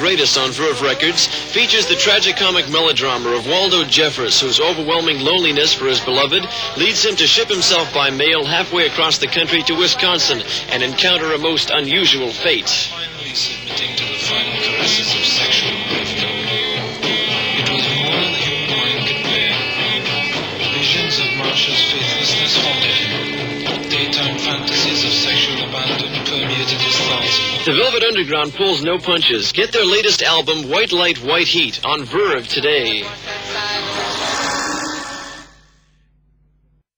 greatest on Verve Records, features the tragicomic melodrama of Waldo Jeffers, whose overwhelming loneliness for his beloved leads him to ship himself by mail halfway across the country to Wisconsin and encounter a most unusual fate. Finally submitting to the final caresses of sexual. It was more than human mind could bear. Visions of Marsha's faithlessness The Velvet Underground pulls no punches. Get their latest album, White Light, White Heat, on Verve today.